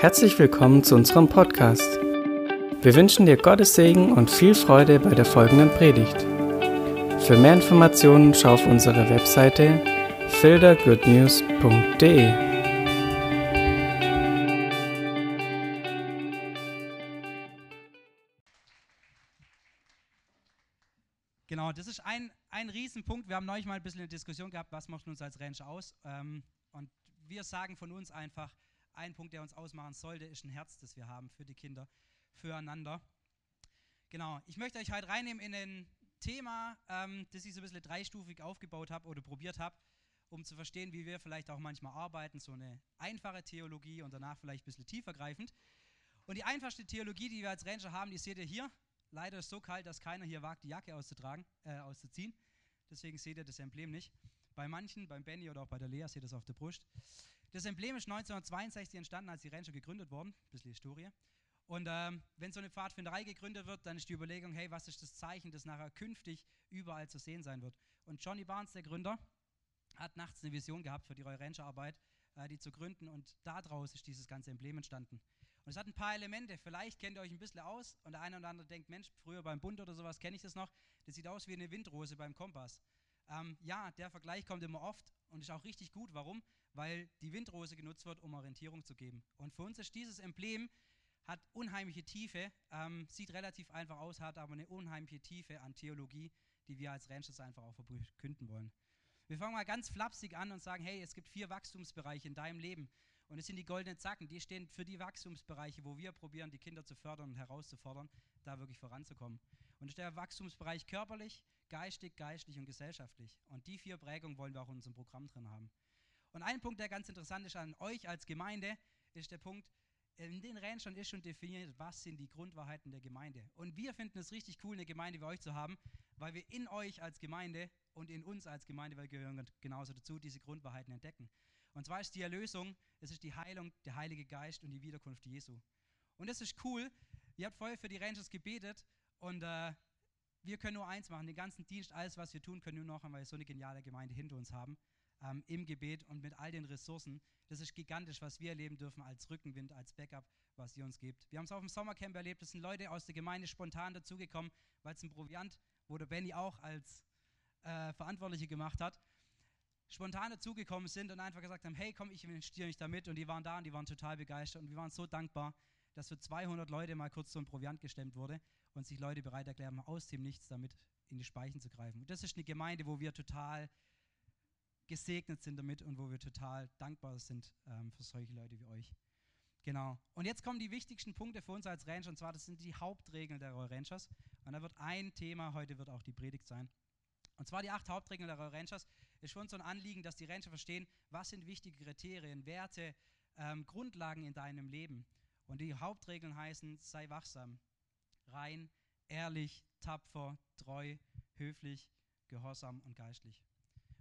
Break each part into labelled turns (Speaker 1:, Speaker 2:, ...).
Speaker 1: Herzlich willkommen zu unserem Podcast. Wir wünschen dir Gottes Segen und viel Freude bei der folgenden Predigt. Für mehr Informationen schau auf unsere Webseite fildergoodnews.de.
Speaker 2: Genau, das ist ein, ein Riesenpunkt. Wir haben neulich mal ein bisschen eine Diskussion gehabt, was macht uns als Ranch aus. Ähm, und wir sagen von uns einfach, ein Punkt, der uns ausmachen sollte, ist ein Herz, das wir haben für die Kinder, füreinander. Genau, ich möchte euch heute reinnehmen in ein Thema, ähm, das ich so ein bisschen dreistufig aufgebaut habe oder probiert habe, um zu verstehen, wie wir vielleicht auch manchmal arbeiten. So eine einfache Theologie und danach vielleicht ein bisschen tiefergreifend. Und die einfachste Theologie, die wir als Ranger haben, die seht ihr hier. Leider ist es so kalt, dass keiner hier wagt, die Jacke auszutragen, äh, auszuziehen. Deswegen seht ihr das Emblem nicht. Bei manchen, beim Benny oder auch bei der Lea, seht ihr das auf der Brust. Das Emblem ist 1962 entstanden, als die Rancher gegründet wurden. Ein bisschen Historie. Und ähm, wenn so eine Pfadfinderei gegründet wird, dann ist die Überlegung, hey, was ist das Zeichen, das nachher künftig überall zu sehen sein wird? Und Johnny Barnes, der Gründer, hat nachts eine Vision gehabt für die Royal Ranger Arbeit, äh, die zu gründen und daraus ist dieses ganze Emblem entstanden. Und es hat ein paar Elemente, vielleicht kennt ihr euch ein bisschen aus und der eine oder andere denkt, Mensch, früher beim Bund oder sowas kenne ich das noch, das sieht aus wie eine Windrose beim Kompass. Ähm, ja, der Vergleich kommt immer oft und ist auch richtig gut. Warum? Weil die Windrose genutzt wird, um Orientierung zu geben. Und für uns ist dieses Emblem, hat unheimliche Tiefe, ähm, sieht relativ einfach aus, hat aber eine unheimliche Tiefe an Theologie, die wir als Rangers einfach auch verkünden wollen. Wir fangen mal ganz flapsig an und sagen, hey, es gibt vier Wachstumsbereiche in deinem Leben. Und es sind die goldenen Zacken, die stehen für die Wachstumsbereiche, wo wir probieren, die Kinder zu fördern und herauszufordern, da wirklich voranzukommen. Und das ist der Wachstumsbereich körperlich, geistig, geistlich und gesellschaftlich. Und die vier Prägungen wollen wir auch in unserem Programm drin haben. Und ein Punkt, der ganz interessant ist an euch als Gemeinde, ist der Punkt, in den Ranchern ist schon definiert, was sind die Grundwahrheiten der Gemeinde. Und wir finden es richtig cool, eine Gemeinde wie euch zu haben, weil wir in euch als Gemeinde und in uns als Gemeinde, weil wir gehören genauso dazu, diese Grundwahrheiten entdecken. Und zwar ist die Erlösung, es ist die Heilung, der Heilige Geist und die Wiederkunft Jesu. Und das ist cool. Ihr habt vorher für die Rangers gebetet und äh, wir können nur eins machen, den ganzen Dienst, alles, was wir tun, können nur noch, weil wir so eine geniale Gemeinde hinter uns haben, ähm, im Gebet und mit all den Ressourcen. Das ist gigantisch, was wir erleben dürfen als Rückenwind, als Backup, was ihr uns gibt. Wir haben es auf dem Sommercamp erlebt, es sind Leute aus der Gemeinde spontan dazugekommen, weil es ein Proviant, wo der Benny auch als äh, Verantwortliche gemacht hat, spontan dazugekommen sind und einfach gesagt haben, hey komm, ich investiere mich da mit und die waren da und die waren total begeistert und wir waren so dankbar, dass für 200 Leute mal kurz so ein Proviant gestemmt wurde und sich Leute bereit erklären, aus dem Nichts damit in die Speichen zu greifen. Und das ist eine Gemeinde, wo wir total gesegnet sind damit und wo wir total dankbar sind ähm, für solche Leute wie euch. Genau. Und jetzt kommen die wichtigsten Punkte für uns als Ranger, und zwar das sind die Hauptregeln der Royal Rangers. Und da wird ein Thema, heute wird auch die Predigt sein. Und zwar die acht Hauptregeln der Royal Rangers. Ist uns so ein Anliegen, dass die Ranger verstehen, was sind wichtige Kriterien, Werte, ähm, Grundlagen in deinem Leben. Und die Hauptregeln heißen, sei wachsam, rein, ehrlich, tapfer, treu, höflich, gehorsam und geistlich.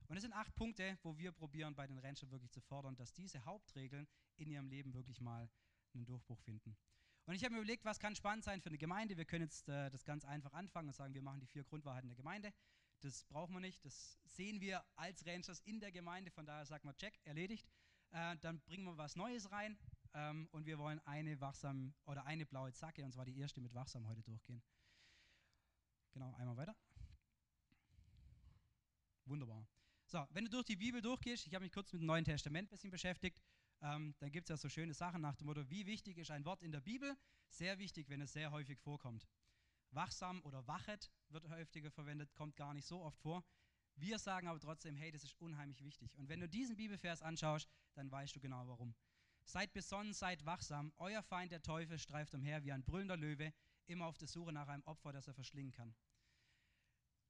Speaker 2: Und es sind acht Punkte, wo wir probieren, bei den Ranchern wirklich zu fordern, dass diese Hauptregeln in ihrem Leben wirklich mal einen Durchbruch finden. Und ich habe mir überlegt, was kann spannend sein für eine Gemeinde. Wir können jetzt äh, das ganz einfach anfangen und sagen, wir machen die vier Grundwahrheiten der Gemeinde. Das brauchen wir nicht. Das sehen wir als Rangers in der Gemeinde. Von daher sagen wir, check, erledigt. Äh, dann bringen wir was Neues rein. Ähm, und wir wollen eine wachsam oder eine blaue Zacke, und zwar die erste mit wachsam heute durchgehen. Genau, einmal weiter. Wunderbar. So, wenn du durch die Bibel durchgehst, ich habe mich kurz mit dem Neuen Testament ein bisschen beschäftigt, ähm, dann gibt es ja so schöne Sachen nach dem Motto, wie wichtig ist ein Wort in der Bibel? Sehr wichtig, wenn es sehr häufig vorkommt. Wachsam oder wachet wird häufiger verwendet, kommt gar nicht so oft vor. Wir sagen aber trotzdem, hey, das ist unheimlich wichtig. Und wenn du diesen Bibelvers anschaust, dann weißt du genau warum. Seid besonnen, seid wachsam. Euer Feind, der Teufel, streift umher wie ein brüllender Löwe, immer auf der Suche nach einem Opfer, das er verschlingen kann.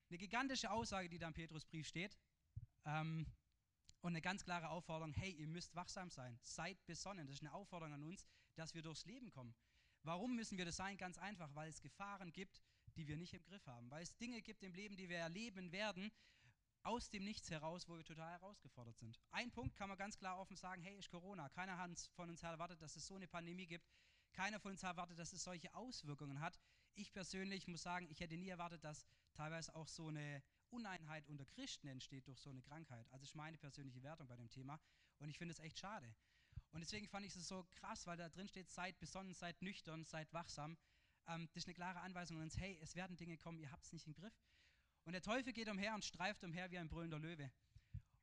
Speaker 2: Eine gigantische Aussage, die da im Petrusbrief steht. Ähm, und eine ganz klare Aufforderung, hey, ihr müsst wachsam sein, seid besonnen. Das ist eine Aufforderung an uns, dass wir durchs Leben kommen. Warum müssen wir das sein? Ganz einfach, weil es Gefahren gibt, die wir nicht im Griff haben. Weil es Dinge gibt im Leben, die wir erleben werden, aus dem Nichts heraus, wo wir total herausgefordert sind. Ein Punkt kann man ganz klar offen sagen, hey, ist Corona. Keiner hat von uns erwartet, dass es so eine Pandemie gibt. Keiner von uns erwartet, dass es solche Auswirkungen hat. Ich persönlich muss sagen, ich hätte nie erwartet, dass teilweise auch so eine Uneinheit unter Christen entsteht durch so eine Krankheit. Also ist meine persönliche Wertung bei dem Thema und ich finde es echt schade. Und deswegen fand ich es so krass, weil da drin steht, seid besonnen, seid nüchtern, seid wachsam. Ähm, das ist eine klare Anweisung an uns, hey, es werden Dinge kommen, ihr habt es nicht im Griff. Und der Teufel geht umher und streift umher wie ein brüllender Löwe.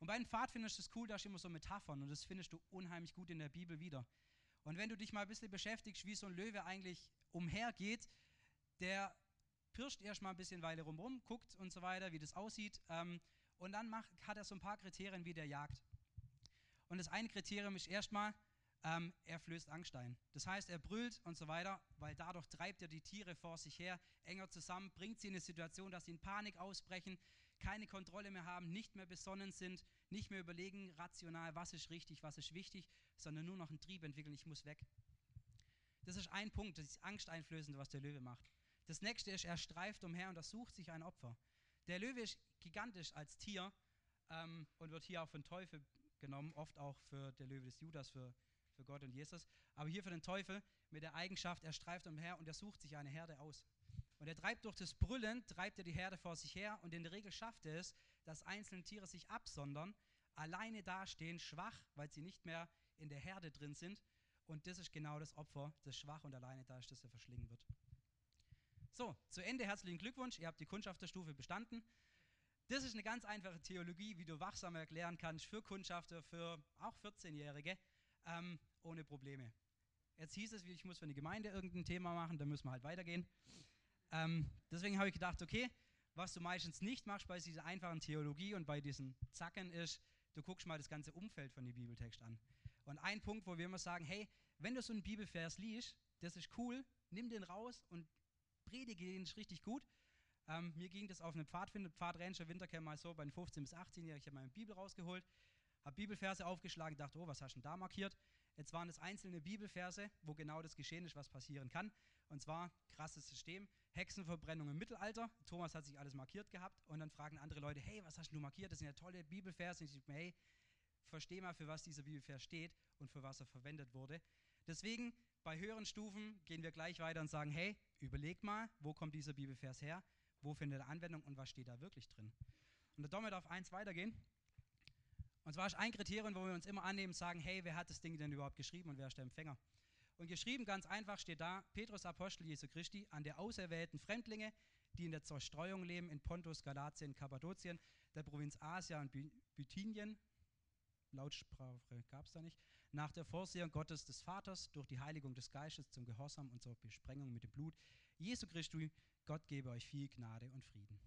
Speaker 2: Und bei den Pfadfindern ist es cool, da ist immer so Metaphern und das findest du unheimlich gut in der Bibel wieder. Und wenn du dich mal ein bisschen beschäftigst, wie so ein Löwe eigentlich umhergeht, der pirscht erstmal ein bisschen Weile rumrum, guckt und so weiter, wie das aussieht. Ähm, und dann macht, hat er so ein paar Kriterien, wie der jagt. Und das eine Kriterium ist erstmal, ähm, er flößt Angst ein. Das heißt, er brüllt und so weiter, weil dadurch treibt er die Tiere vor sich her, enger zusammen, bringt sie in eine Situation, dass sie in Panik ausbrechen, keine Kontrolle mehr haben, nicht mehr besonnen sind, nicht mehr überlegen rational, was ist richtig, was ist wichtig, sondern nur noch einen Trieb entwickeln, ich muss weg. Das ist ein Punkt, das ist angsteinflößende, was der Löwe macht. Das nächste ist, er streift umher und er sucht sich ein Opfer. Der Löwe ist gigantisch als Tier ähm, und wird hier auch von Teufel genommen, oft auch für der Löwe des Judas, für, für Gott und Jesus. Aber hier für den Teufel mit der Eigenschaft, er streift umher und er sucht sich eine Herde aus. Und er treibt durch das Brüllen, treibt er die Herde vor sich her und in der Regel schafft er es, dass einzelne Tiere sich absondern, alleine dastehen, schwach, weil sie nicht mehr in der Herde drin sind. Und das ist genau das Opfer, das schwach und alleine da ist, das er verschlingen wird. So, zu Ende herzlichen Glückwunsch, ihr habt die Kundschafterstufe bestanden. Das ist eine ganz einfache Theologie, wie du wachsam erklären kannst für Kundschafter, für auch 14-Jährige, ähm, ohne Probleme. Jetzt hieß es, ich muss für eine Gemeinde irgendein Thema machen, da müssen wir halt weitergehen. Ähm, deswegen habe ich gedacht, okay, was du meistens nicht machst bei dieser einfachen Theologie und bei diesen Zacken ist, du guckst mal das ganze Umfeld von dem Bibeltext an. Und ein Punkt, wo wir immer sagen, hey, wenn du so einen Bibelvers liest, das ist cool, nimm den raus und predige den richtig gut. Ähm, mir ging das auf einem Pfadfinder, Pfadranger Wintercamp mal so, bei den 15- bis 18-Jährigen, ich habe meine Bibel rausgeholt, habe Bibelverse aufgeschlagen, dachte, oh, was hast du denn da markiert? Jetzt waren es einzelne Bibelverse, wo genau das geschehen ist, was passieren kann. Und zwar, krasses System, Hexenverbrennung im Mittelalter. Thomas hat sich alles markiert gehabt und dann fragen andere Leute, hey, was hast du markiert? Das sind ja tolle Bibelverse. Und ich mir, hey, versteh mal, für was dieser Bibelvers steht und für was er verwendet wurde. Deswegen, bei höheren Stufen gehen wir gleich weiter und sagen, hey, überleg mal, wo kommt dieser Bibelvers her? Wo findet er Anwendung und was steht da wirklich drin? Und der Domme darf eins weitergehen. Und zwar ist ein Kriterium, wo wir uns immer annehmen, sagen, hey, wer hat das Ding denn überhaupt geschrieben und wer ist der Empfänger? Und geschrieben ganz einfach steht da, Petrus Apostel Jesu Christi an der auserwählten Fremdlinge, die in der Zerstreuung leben in Pontus, Galatien, Kappadokien, der Provinz Asia und Bithynien, Lautsprache gab es da nicht, nach der Vorsehung Gottes des Vaters durch die Heiligung des Geistes zum Gehorsam und zur Besprengung mit dem Blut. Jesu Christi, Gott gebe euch viel Gnade und Frieden.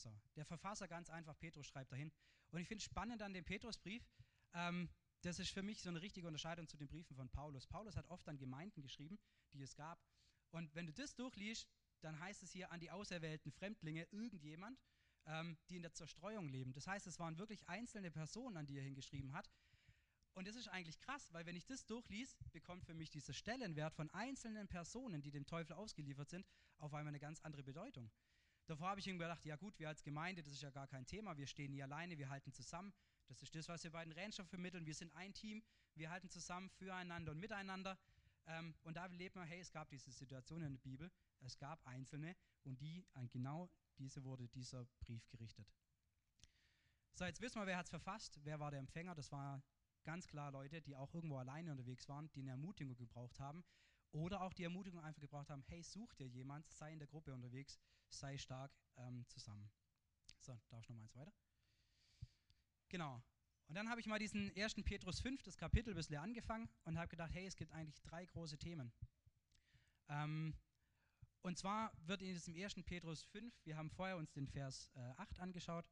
Speaker 2: So, der Verfasser ganz einfach, Petrus schreibt dahin. Und ich finde spannend an dem Petrusbrief, ähm, das ist für mich so eine richtige Unterscheidung zu den Briefen von Paulus. Paulus hat oft an Gemeinden geschrieben, die es gab. Und wenn du das durchliest, dann heißt es hier an die auserwählten Fremdlinge irgendjemand, ähm, die in der Zerstreuung leben. Das heißt, es waren wirklich einzelne Personen, an die er hingeschrieben hat. Und das ist eigentlich krass, weil wenn ich das durchlies, bekommt für mich dieser Stellenwert von einzelnen Personen, die dem Teufel ausgeliefert sind, auf einmal eine ganz andere Bedeutung. Davor habe ich irgendwie gedacht, ja gut, wir als Gemeinde, das ist ja gar kein Thema, wir stehen nie alleine, wir halten zusammen. Das ist das, was wir bei den Rancher vermitteln. Wir sind ein Team, wir halten zusammen füreinander und miteinander. Ähm, und da lebt man, hey, es gab diese Situation in der Bibel, es gab Einzelne und die, an genau diese wurde dieser Brief gerichtet. So, jetzt wissen wir, wer hat es verfasst, wer war der Empfänger. Das waren ganz klar Leute, die auch irgendwo alleine unterwegs waren, die eine Ermutigung gebraucht haben. Oder auch die Ermutigung einfach gebraucht haben, hey, such dir jemand, sei in der Gruppe unterwegs, sei stark ähm, zusammen. So, darf ich noch mal eins weiter? Genau. Und dann habe ich mal diesen 1. Petrus 5, das Kapitel, ein bisschen angefangen und habe gedacht, hey, es gibt eigentlich drei große Themen. Ähm, und zwar wird in diesem 1. Petrus 5, wir haben vorher uns den Vers äh, 8 angeschaut,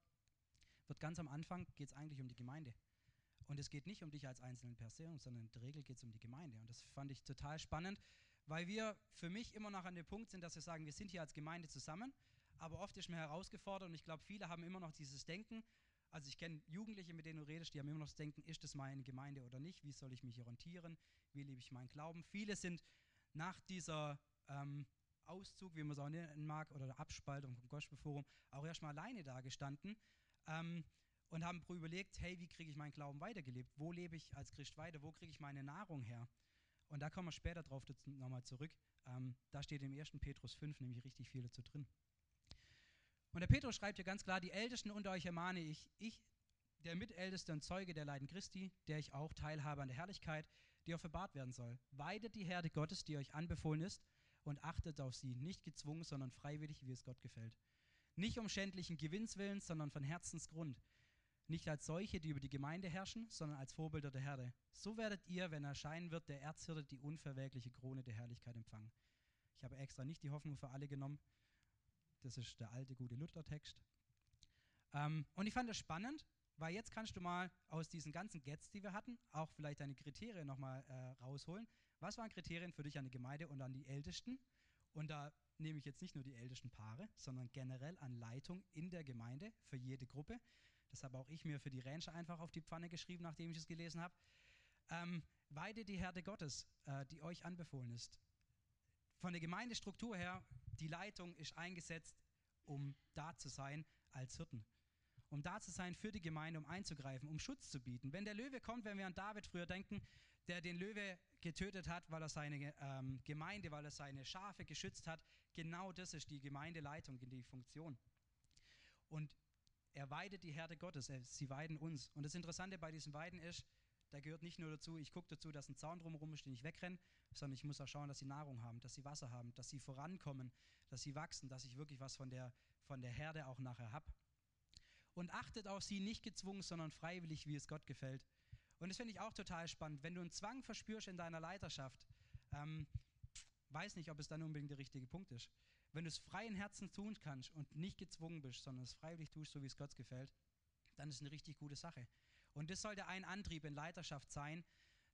Speaker 2: wird ganz am Anfang, geht es eigentlich um die Gemeinde. Und es geht nicht um dich als einzelne Person, sondern in der Regel geht es um die Gemeinde. Und das fand ich total spannend, weil wir für mich immer noch an dem Punkt sind, dass wir sagen, wir sind hier als Gemeinde zusammen, aber oft ist mir herausgefordert und ich glaube, viele haben immer noch dieses Denken. Also ich kenne Jugendliche, mit denen du redest, die haben immer noch das Denken, ist das meine Gemeinde oder nicht? Wie soll ich mich orientieren? Wie lebe ich meinen Glauben? Viele sind nach dieser ähm, Auszug, wie man es auch nennen mag, oder der Abspaltung vom Gospelforum, auch erstmal alleine dagestanden. Ähm, und haben überlegt, hey, wie kriege ich meinen Glauben weitergelebt? Wo lebe ich als Christ weiter? Wo kriege ich meine Nahrung her? Und da kommen wir später drauf nochmal zurück. Ähm, da steht im 1. Petrus 5 nämlich richtig viel dazu drin. Und der Petrus schreibt hier ganz klar, die Ältesten unter euch ermahne ich, ich der Mitälteste und Zeuge der Leiden Christi, der ich auch teilhabe an der Herrlichkeit, die offenbart werden soll. Weidet die Herde Gottes, die euch anbefohlen ist, und achtet auf sie, nicht gezwungen, sondern freiwillig, wie es Gott gefällt. Nicht um schändlichen Gewinnswillens, sondern von Herzensgrund. Nicht als solche, die über die Gemeinde herrschen, sondern als Vorbilder der Herde. So werdet ihr, wenn erscheinen wird, der Erzhirte die unverwelkliche Krone der Herrlichkeit empfangen. Ich habe extra nicht die Hoffnung für alle genommen. Das ist der alte, gute Luther-Text. Ähm, und ich fand das spannend, weil jetzt kannst du mal aus diesen ganzen Gets, die wir hatten, auch vielleicht deine Kriterien nochmal äh, rausholen. Was waren Kriterien für dich an die Gemeinde und an die Ältesten? Und da nehme ich jetzt nicht nur die ältesten Paare, sondern generell an Leitung in der Gemeinde für jede Gruppe. Das habe auch ich mir für die Rancher einfach auf die Pfanne geschrieben, nachdem ich es gelesen habe. Ähm, weide die Herde Gottes, äh, die euch anbefohlen ist. Von der Gemeindestruktur her, die Leitung ist eingesetzt, um da zu sein als Hirten um da zu sein für die Gemeinde, um einzugreifen, um Schutz zu bieten. Wenn der Löwe kommt, wenn wir an David früher denken, der den Löwe getötet hat, weil er seine ähm, Gemeinde, weil er seine Schafe geschützt hat, genau das ist die Gemeindeleitung, die Funktion. Und er weidet die Herde Gottes, sie weiden uns. Und das Interessante bei diesen Weiden ist, da gehört nicht nur dazu, ich gucke dazu, dass ein Zaun drumherum ist, den ich wegrenne, sondern ich muss auch schauen, dass sie Nahrung haben, dass sie Wasser haben, dass sie vorankommen, dass sie wachsen, dass ich wirklich was von der, von der Herde auch nachher habe und achtet auf sie nicht gezwungen, sondern freiwillig, wie es Gott gefällt. Und das finde ich auch total spannend. Wenn du einen Zwang verspürst in deiner Leiterschaft, ähm, weiß nicht, ob es dann unbedingt der richtige Punkt ist. Wenn du es freien Herzen tun kannst und nicht gezwungen bist, sondern es freiwillig tust, so wie es Gott gefällt, dann ist es eine richtig gute Sache. Und das sollte ein Antrieb in Leiterschaft sein,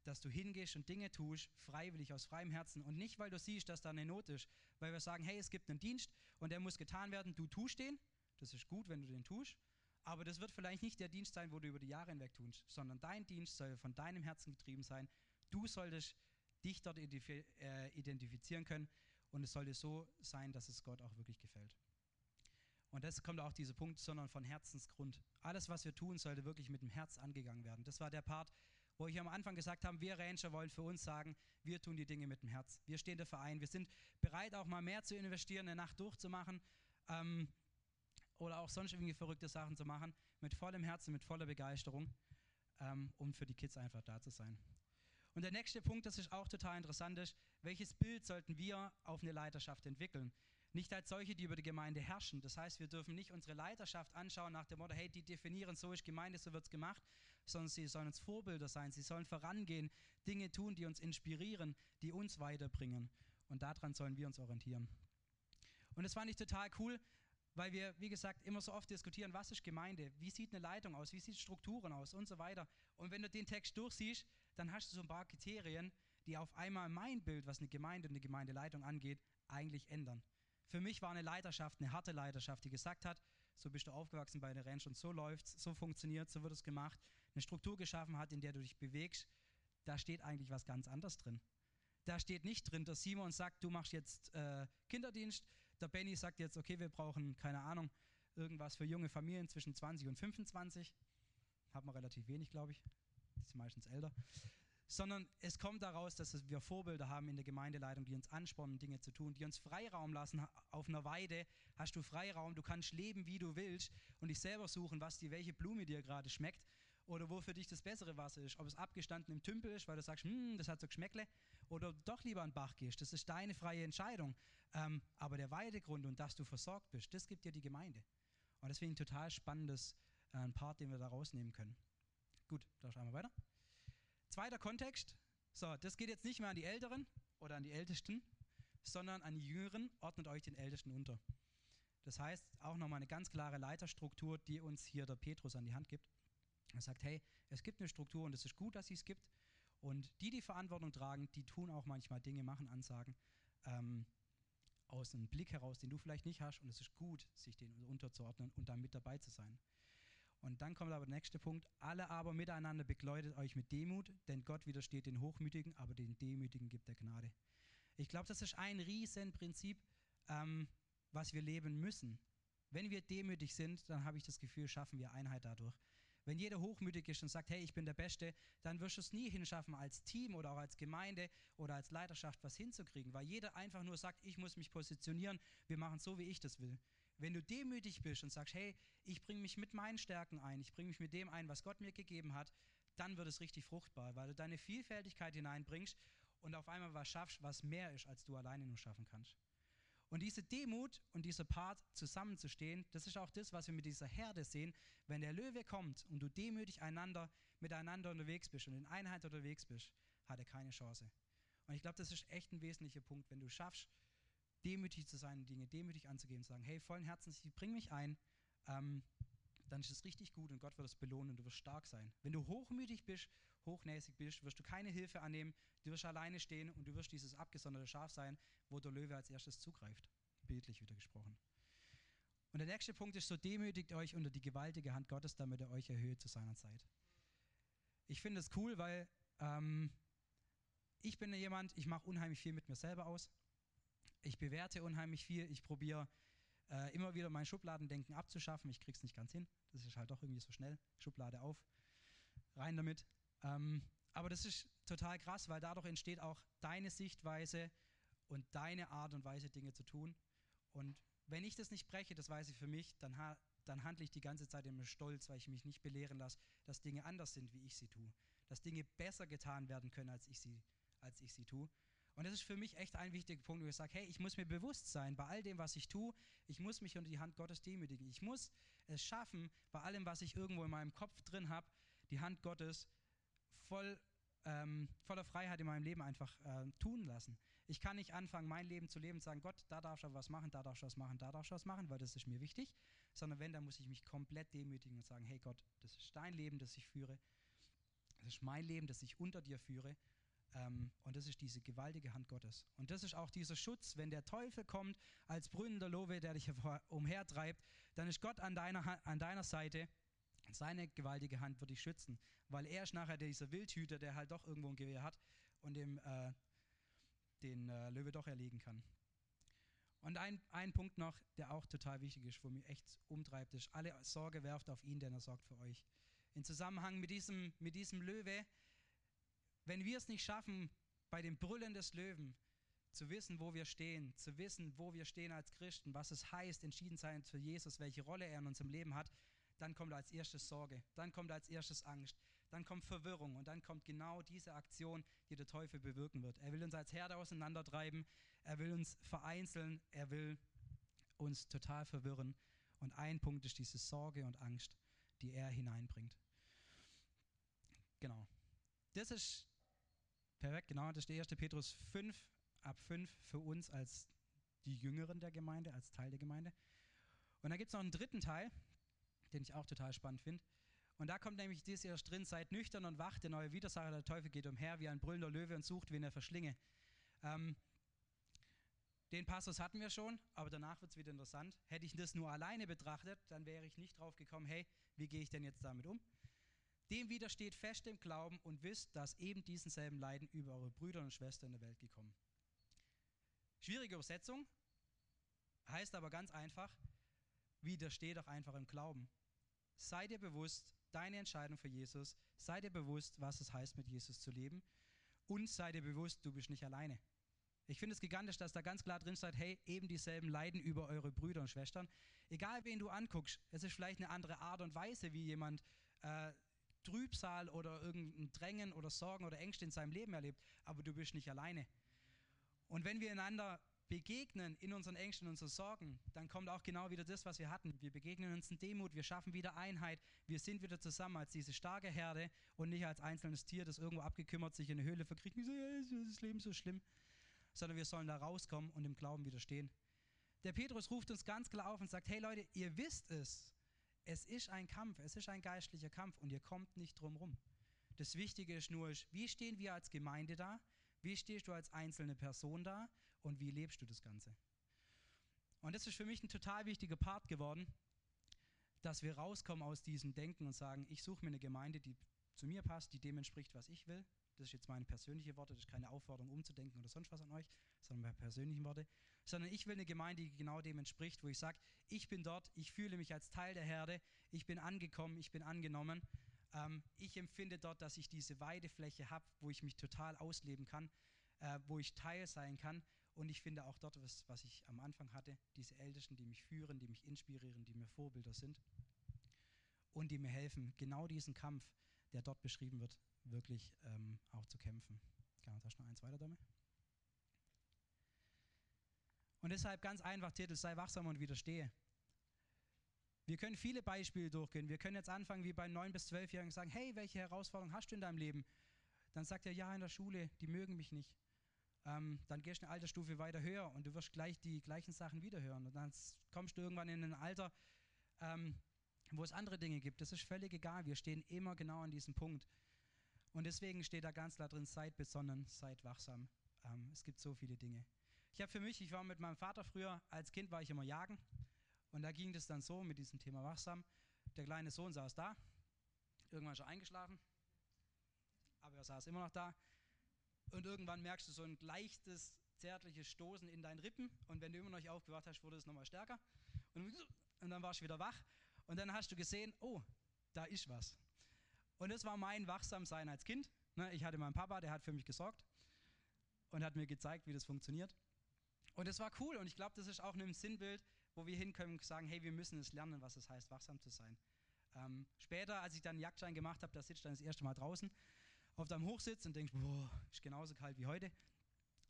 Speaker 2: dass du hingehst und Dinge tust, freiwillig, aus freiem Herzen. Und nicht, weil du siehst, dass da eine Not ist, weil wir sagen, hey, es gibt einen Dienst und der muss getan werden, du tust den. Das ist gut, wenn du den tust. Aber das wird vielleicht nicht der Dienst sein, wo du über die Jahre hinweg tust, sondern dein Dienst soll von deinem Herzen getrieben sein. Du solltest dich dort äh, identifizieren können und es sollte so sein, dass es Gott auch wirklich gefällt. Und das kommt auch dieser Punkt, sondern von Herzensgrund. Alles, was wir tun, sollte wirklich mit dem Herz angegangen werden. Das war der Part, wo ich am Anfang gesagt habe, wir Ranger wollen für uns sagen, wir tun die Dinge mit dem Herz. Wir stehen der Verein, wir sind bereit, auch mal mehr zu investieren, eine Nacht durchzumachen. Ähm, oder auch sonst irgendwie verrückte Sachen zu machen, mit vollem Herzen, mit voller Begeisterung, ähm, um für die Kids einfach da zu sein. Und der nächste Punkt, das ist auch total interessant, ist, welches Bild sollten wir auf eine Leiterschaft entwickeln? Nicht als solche, die über die Gemeinde herrschen. Das heißt, wir dürfen nicht unsere Leiterschaft anschauen nach dem Motto, hey, die definieren, so ist Gemeinde, so wird es gemacht, sondern sie sollen uns Vorbilder sein, sie sollen vorangehen, Dinge tun, die uns inspirieren, die uns weiterbringen. Und daran sollen wir uns orientieren. Und das fand ich total cool, weil wir, wie gesagt, immer so oft diskutieren, was ist Gemeinde, wie sieht eine Leitung aus, wie sieht Strukturen aus und so weiter. Und wenn du den Text durchsiehst, dann hast du so ein paar Kriterien, die auf einmal mein Bild, was eine Gemeinde und eine Gemeindeleitung angeht, eigentlich ändern. Für mich war eine Leiterschaft eine harte Leiterschaft, die gesagt hat, so bist du aufgewachsen bei der Ranch und so läuft es, so funktioniert, so wird es gemacht, eine Struktur geschaffen hat, in der du dich bewegst, da steht eigentlich was ganz anderes drin. Da steht nicht drin, dass Simon sagt, du machst jetzt äh, Kinderdienst, der Benny sagt jetzt, okay, wir brauchen, keine Ahnung, irgendwas für junge Familien zwischen 20 und 25. Hat man relativ wenig, glaube ich. Die sind meistens älter. Sondern es kommt daraus, dass wir Vorbilder haben in der Gemeindeleitung, die uns anspornen, Dinge zu tun, die uns Freiraum lassen. Auf einer Weide hast du Freiraum, du kannst leben, wie du willst und dich selber suchen, was dir, welche Blume dir gerade schmeckt oder wo für dich das bessere Wasser ist. Ob es abgestanden im Tümpel ist, weil du sagst, hm, das hat so Geschmäckle, oder doch lieber an Bach gehst. Das ist deine freie Entscheidung. Ähm, aber der Weidegrund und dass du versorgt bist, das gibt dir die Gemeinde. Und deswegen ein total spannendes äh, Part, den wir da rausnehmen können. Gut, da schauen wir weiter. Zweiter Kontext. So, das geht jetzt nicht mehr an die Älteren oder an die Ältesten, sondern an die Jüngeren. Ordnet euch den Ältesten unter. Das heißt, auch nochmal eine ganz klare Leiterstruktur, die uns hier der Petrus an die Hand gibt. Er sagt, hey, es gibt eine Struktur und es ist gut, dass sie es gibt. Und die, die Verantwortung tragen, die tun auch manchmal Dinge, machen Ansagen ähm, aus einem Blick heraus, den du vielleicht nicht hast. Und es ist gut, sich den unterzuordnen und dann mit dabei zu sein. Und dann kommt aber der nächste Punkt. Alle aber miteinander begleitet euch mit Demut, denn Gott widersteht den Hochmütigen, aber den Demütigen gibt er Gnade. Ich glaube, das ist ein Riesenprinzip, ähm, was wir leben müssen. Wenn wir demütig sind, dann habe ich das Gefühl, schaffen wir Einheit dadurch. Wenn jeder hochmütig ist und sagt, hey, ich bin der Beste, dann wirst du es nie hinschaffen, als Team oder auch als Gemeinde oder als Leiterschaft was hinzukriegen, weil jeder einfach nur sagt, ich muss mich positionieren, wir machen so, wie ich das will. Wenn du demütig bist und sagst, hey, ich bringe mich mit meinen Stärken ein, ich bringe mich mit dem ein, was Gott mir gegeben hat, dann wird es richtig fruchtbar, weil du deine Vielfältigkeit hineinbringst und auf einmal was schaffst, was mehr ist, als du alleine nur schaffen kannst. Und diese Demut und dieser Part zusammenzustehen, das ist auch das, was wir mit dieser Herde sehen. Wenn der Löwe kommt und du demütig einander, miteinander unterwegs bist und in Einheit unterwegs bist, hat er keine Chance. Und ich glaube, das ist echt ein wesentlicher Punkt, wenn du schaffst, demütig zu sein, Dinge demütig anzugehen, zu sagen, hey, vollen Herzens, ich bring mich ein, ähm, dann ist es richtig gut und Gott wird es belohnen und du wirst stark sein. Wenn du hochmütig bist, hochnäsig bist, wirst du keine Hilfe annehmen, du wirst alleine stehen und du wirst dieses abgesonderte Schaf sein, wo der Löwe als erstes zugreift. Bildlich wieder gesprochen. Und der nächste Punkt ist, so demütigt euch unter die gewaltige Hand Gottes, damit er euch erhöht zu seiner Zeit. Ich finde es cool, weil ähm, ich bin jemand, ich mache unheimlich viel mit mir selber aus. Ich bewerte unheimlich viel. Ich probiere äh, immer wieder mein Schubladendenken abzuschaffen. Ich kriege es nicht ganz hin. Das ist halt doch irgendwie so schnell. Schublade auf, rein damit. Ähm, aber das ist total krass, weil dadurch entsteht auch deine Sichtweise und deine Art und Weise, Dinge zu tun. Und wenn ich das nicht breche, das weiß ich für mich, dann, ha dann handle ich die ganze Zeit immer Stolz, weil ich mich nicht belehren lasse, dass Dinge anders sind, wie ich sie tue. Dass Dinge besser getan werden können, als ich sie, als ich sie tue. Und das ist für mich echt ein wichtiger Punkt, wo ich sage, hey, ich muss mir bewusst sein, bei all dem, was ich tue, ich muss mich unter die Hand Gottes demütigen. Ich muss es schaffen, bei allem, was ich irgendwo in meinem Kopf drin habe, die Hand Gottes voll, ähm, voller Freiheit in meinem Leben einfach äh, tun lassen. Ich kann nicht anfangen, mein Leben zu leben und sagen, Gott, da darfst du was machen, da darfst du was machen, da darfst du was machen, weil das ist mir wichtig. Sondern wenn, dann muss ich mich komplett demütigen und sagen, hey Gott, das ist dein Leben, das ich führe. Das ist mein Leben, das ich unter dir führe. Ähm, und das ist diese gewaltige Hand Gottes. Und das ist auch dieser Schutz, wenn der Teufel kommt als brüllender Lowe, der dich umhertreibt, dann ist Gott an deiner, an deiner Seite. Seine gewaltige Hand wird dich schützen, weil er ist nachher dieser Wildhüter, der halt doch irgendwo ein Gewehr hat und dem, äh, den äh, Löwe doch erlegen kann. Und ein, ein Punkt noch, der auch total wichtig ist, wo mich echt umtreibt, ist, alle Sorge werft auf ihn, denn er sorgt für euch. In Zusammenhang mit diesem, mit diesem Löwe wenn wir es nicht schaffen, bei dem Brüllen des Löwen zu wissen, wo wir stehen, zu wissen, wo wir stehen als Christen, was es heißt, entschieden sein für Jesus, welche Rolle er in unserem Leben hat, dann kommt als erstes Sorge, dann kommt als erstes Angst, dann kommt Verwirrung und dann kommt genau diese Aktion, die der Teufel bewirken wird. Er will uns als Herde auseinandertreiben, er will uns vereinzeln, er will uns total verwirren. Und ein Punkt ist diese Sorge und Angst, die er hineinbringt. Genau. Das ist Perfekt, genau, das der 1. Petrus 5 ab 5 für uns als die Jüngeren der Gemeinde, als Teil der Gemeinde. Und da gibt es noch einen dritten Teil, den ich auch total spannend finde. Und da kommt nämlich dieses erst drin, seid nüchtern und wach, der neue Widersacher, der Teufel geht umher wie ein brüllender Löwe und sucht, wen er verschlinge. Ähm, den Passus hatten wir schon, aber danach wird es wieder interessant. Hätte ich das nur alleine betrachtet, dann wäre ich nicht drauf gekommen, hey, wie gehe ich denn jetzt damit um? Dem widersteht fest im Glauben und wisst, dass eben diesen selben Leiden über eure Brüder und Schwestern in der Welt gekommen. Schwierige Übersetzung, heißt aber ganz einfach, widersteht doch einfach im Glauben. Sei dir bewusst, deine Entscheidung für Jesus, sei dir bewusst, was es heißt, mit Jesus zu leben und sei dir bewusst, du bist nicht alleine. Ich finde es gigantisch, dass da ganz klar drin steht, hey, eben dieselben Leiden über eure Brüder und Schwestern. Egal wen du anguckst, es ist vielleicht eine andere Art und Weise, wie jemand äh, Trübsal oder irgendein Drängen oder Sorgen oder Ängste in seinem Leben erlebt, aber du bist nicht alleine. Und wenn wir einander begegnen in unseren Ängsten, in unseren Sorgen, dann kommt auch genau wieder das, was wir hatten. Wir begegnen uns in Demut, wir schaffen wieder Einheit, wir sind wieder zusammen als diese starke Herde und nicht als einzelnes Tier, das irgendwo abgekümmert sich in eine Höhle verkriecht und so, ja, ist das Leben so schlimm, sondern wir sollen da rauskommen und im Glauben widerstehen. Der Petrus ruft uns ganz klar auf und sagt, hey Leute, ihr wisst es, es ist ein Kampf, es ist ein geistlicher Kampf und ihr kommt nicht drum rum. Das Wichtige ist nur, wie stehen wir als Gemeinde da? Wie stehst du als einzelne Person da? Und wie lebst du das Ganze? Und das ist für mich ein total wichtiger Part geworden, dass wir rauskommen aus diesem Denken und sagen, ich suche mir eine Gemeinde, die zu mir passt, die dem entspricht, was ich will. Das ist jetzt meine persönliche Worte, das ist keine Aufforderung umzudenken oder sonst was an euch, sondern meine persönlichen Worte. Sondern ich will eine Gemeinde, die genau dem entspricht, wo ich sage, ich bin dort, ich fühle mich als Teil der Herde, ich bin angekommen, ich bin angenommen. Ähm, ich empfinde dort, dass ich diese Weidefläche habe, wo ich mich total ausleben kann, äh, wo ich Teil sein kann Und ich finde auch dort, was, was ich am Anfang hatte, diese Ältesten, die mich führen, die mich inspirieren, die mir Vorbilder sind und die mir helfen, genau diesen Kampf, der dort beschrieben wird, wirklich ähm, auch zu kämpfen. Genau, da ist noch eins weiter damit. Und deshalb ganz einfach Titel, sei wachsam und widerstehe. Wir können viele Beispiele durchgehen. Wir können jetzt anfangen, wie bei 9- bis 12-Jährigen sagen, hey, welche Herausforderung hast du in deinem Leben? Dann sagt er, ja, in der Schule, die mögen mich nicht. Ähm, dann gehst du eine Altersstufe weiter höher und du wirst gleich die gleichen Sachen wiederhören. Und dann kommst du irgendwann in ein Alter, ähm, wo es andere Dinge gibt. Das ist völlig egal. Wir stehen immer genau an diesem Punkt. Und deswegen steht da ganz klar drin, seid besonnen, seid wachsam. Ähm, es gibt so viele Dinge. Ich habe für mich, ich war mit meinem Vater früher, als Kind war ich immer jagen. Und da ging das dann so mit diesem Thema wachsam. Der kleine Sohn saß da, irgendwann schon eingeschlafen, aber er saß immer noch da. Und irgendwann merkst du so ein leichtes, zärtliches Stoßen in deinen Rippen. Und wenn du immer noch nicht aufgewacht hast, wurde es nochmal stärker. Und, und dann warst du wieder wach. Und dann hast du gesehen, oh, da ist was. Und das war mein Wachsamsein als Kind. Ne, ich hatte meinen Papa, der hat für mich gesorgt und hat mir gezeigt, wie das funktioniert. Und das war cool und ich glaube, das ist auch ein Sinnbild, wo wir hinkommen und sagen, hey, wir müssen es lernen, was es heißt, wachsam zu sein. Ähm, später, als ich dann einen Jagdschein gemacht habe, da sitzt dann das erste Mal draußen auf deinem Hochsitz und denkst, boah, ist genauso kalt wie heute.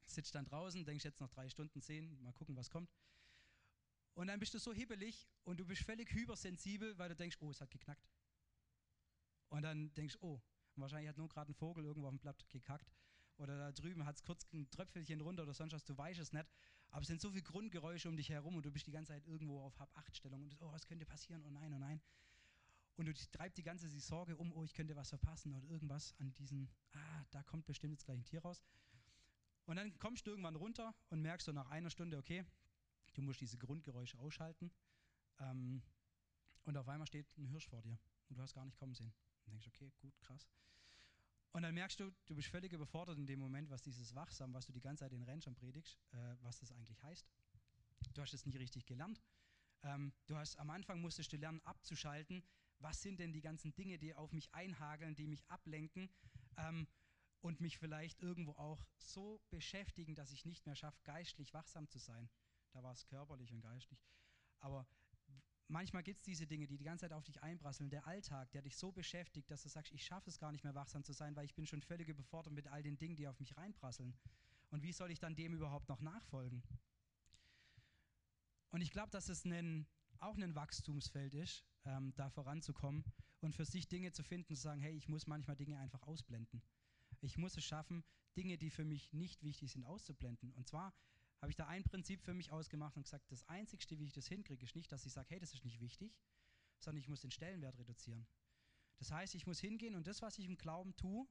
Speaker 2: Sitzt dann draußen, denkst jetzt noch drei Stunden, zehn, mal gucken, was kommt. Und dann bist du so hibbelig und du bist völlig hypersensibel, weil du denkst, oh, es hat geknackt. Und dann denkst du, oh, wahrscheinlich hat nur gerade ein Vogel irgendwo auf dem Blatt gekackt. Oder da drüben hat es kurz ein Tröpfelchen runter oder sonst was, du weißt es nicht. Aber es sind so viele Grundgeräusche um dich herum und du bist die ganze Zeit irgendwo auf Hab-Acht-Stellung und oh, was könnte passieren? Oh nein, oh nein. Und du treibst die ganze Sorge um, oh, ich könnte was verpassen oder irgendwas an diesen, ah, da kommt bestimmt jetzt gleich ein Tier raus. Und dann kommst du irgendwann runter und merkst so nach einer Stunde, okay, du musst diese Grundgeräusche ausschalten. Ähm, und auf einmal steht ein Hirsch vor dir und du hast gar nicht kommen sehen. Und denkst, okay, gut, krass. Und dann merkst du, du bist völlig überfordert in dem Moment, was dieses Wachsam, was du die ganze Zeit den Rennschirm predigst, äh, was das eigentlich heißt. Du hast es nie richtig gelernt. Ähm, du hast am Anfang musstest du lernen abzuschalten. Was sind denn die ganzen Dinge, die auf mich einhageln, die mich ablenken ähm, und mich vielleicht irgendwo auch so beschäftigen, dass ich nicht mehr schaffe, geistlich wachsam zu sein. Da war es körperlich und geistlich. Aber manchmal gibt es diese Dinge, die die ganze Zeit auf dich einprasseln. Der Alltag, der dich so beschäftigt, dass du sagst, ich schaffe es gar nicht mehr wachsam zu sein, weil ich bin schon völlig überfordert mit all den Dingen, die auf mich reinprasseln. Und wie soll ich dann dem überhaupt noch nachfolgen? Und ich glaube, dass es ein, auch ein Wachstumsfeld ist, ähm, da voranzukommen und für sich Dinge zu finden, zu sagen, hey, ich muss manchmal Dinge einfach ausblenden. Ich muss es schaffen, Dinge, die für mich nicht wichtig sind, auszublenden. Und zwar habe ich da ein Prinzip für mich ausgemacht und gesagt, das Einzigste, wie ich das hinkriege, ist nicht, dass ich sage, hey, das ist nicht wichtig, sondern ich muss den Stellenwert reduzieren. Das heißt, ich muss hingehen und das, was ich im Glauben tue,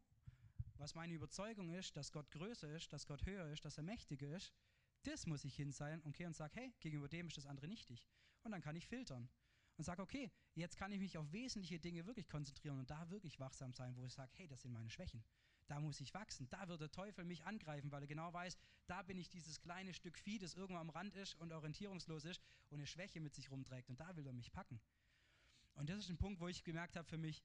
Speaker 2: was meine Überzeugung ist, dass Gott größer ist, dass Gott höher ist, dass er mächtiger ist, das muss ich hin sein okay, und sage, hey, gegenüber dem ist das andere nichtig. Und dann kann ich filtern und sage, okay, jetzt kann ich mich auf wesentliche Dinge wirklich konzentrieren und da wirklich wachsam sein, wo ich sage, hey, das sind meine Schwächen da muss ich wachsen. Da wird der Teufel mich angreifen, weil er genau weiß, da bin ich dieses kleine Stück Vieh, das irgendwo am Rand ist und orientierungslos ist und eine Schwäche mit sich rumträgt. Und da will er mich packen. Und das ist ein Punkt, wo ich gemerkt habe für mich,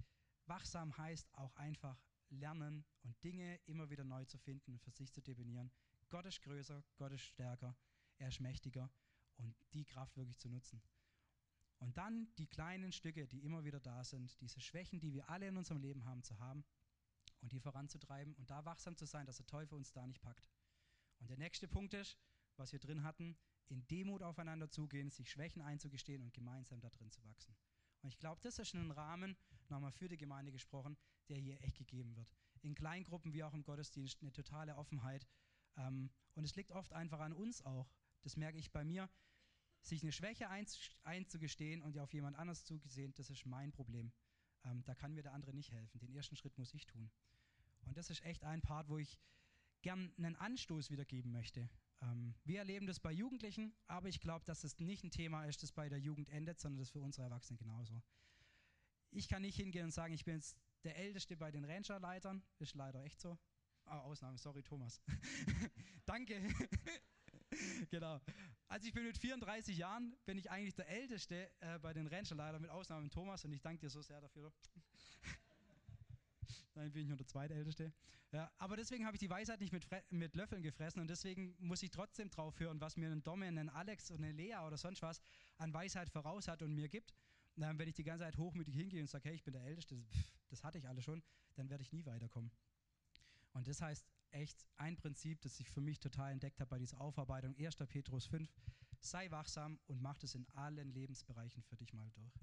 Speaker 2: wachsam heißt auch einfach lernen und Dinge immer wieder neu zu finden und für sich zu definieren. Gott ist größer, Gott ist stärker, er ist mächtiger und die Kraft wirklich zu nutzen. Und dann die kleinen Stücke, die immer wieder da sind, diese Schwächen, die wir alle in unserem Leben haben, zu haben und die voranzutreiben und da wachsam zu sein, dass der Teufel uns da nicht packt. Und der nächste Punkt ist, was wir drin hatten, in Demut aufeinander zugehen, sich Schwächen einzugestehen und gemeinsam da drin zu wachsen. Und ich glaube, das ist ein Rahmen, nochmal für die Gemeinde gesprochen, der hier echt gegeben wird. In Kleingruppen wie auch im Gottesdienst eine totale Offenheit. Ähm, und es liegt oft einfach an uns auch. Das merke ich bei mir, sich eine Schwäche einzugestehen und ja auf jemand anders zugesehen, das ist mein Problem. Ähm, da kann mir der andere nicht helfen. Den ersten Schritt muss ich tun. Und das ist echt ein Part, wo ich gern einen Anstoß wiedergeben möchte. Ähm, wir erleben das bei Jugendlichen, aber ich glaube, dass es nicht ein Thema ist, das bei der Jugend endet, sondern das für unsere Erwachsenen genauso. Ich kann nicht hingehen und sagen, ich bin jetzt der Älteste bei den Rangerleitern. Ist leider echt so. Oh, Ausnahme, sorry, Thomas. Danke. genau. Also ich bin mit 34 Jahren, bin ich eigentlich der Älteste äh, bei den Rancherleitern, mit Ausnahme von Thomas und ich danke dir so sehr dafür. Nein, bin ich nur der zweitälteste. Ja, aber deswegen habe ich die Weisheit nicht mit, mit Löffeln gefressen und deswegen muss ich trotzdem drauf hören, was mir ein Domme, ein Alex und eine Lea oder sonst was an Weisheit voraus hat und mir gibt. Und wenn ich die ganze Zeit hochmütig hingehe und sage, hey, ich bin der Älteste, pff, das hatte ich alle schon, dann werde ich nie weiterkommen. Und das heißt echt ein Prinzip, das ich für mich total entdeckt habe bei dieser Aufarbeitung, 1. Petrus 5, sei wachsam und mach das in allen Lebensbereichen für dich mal durch.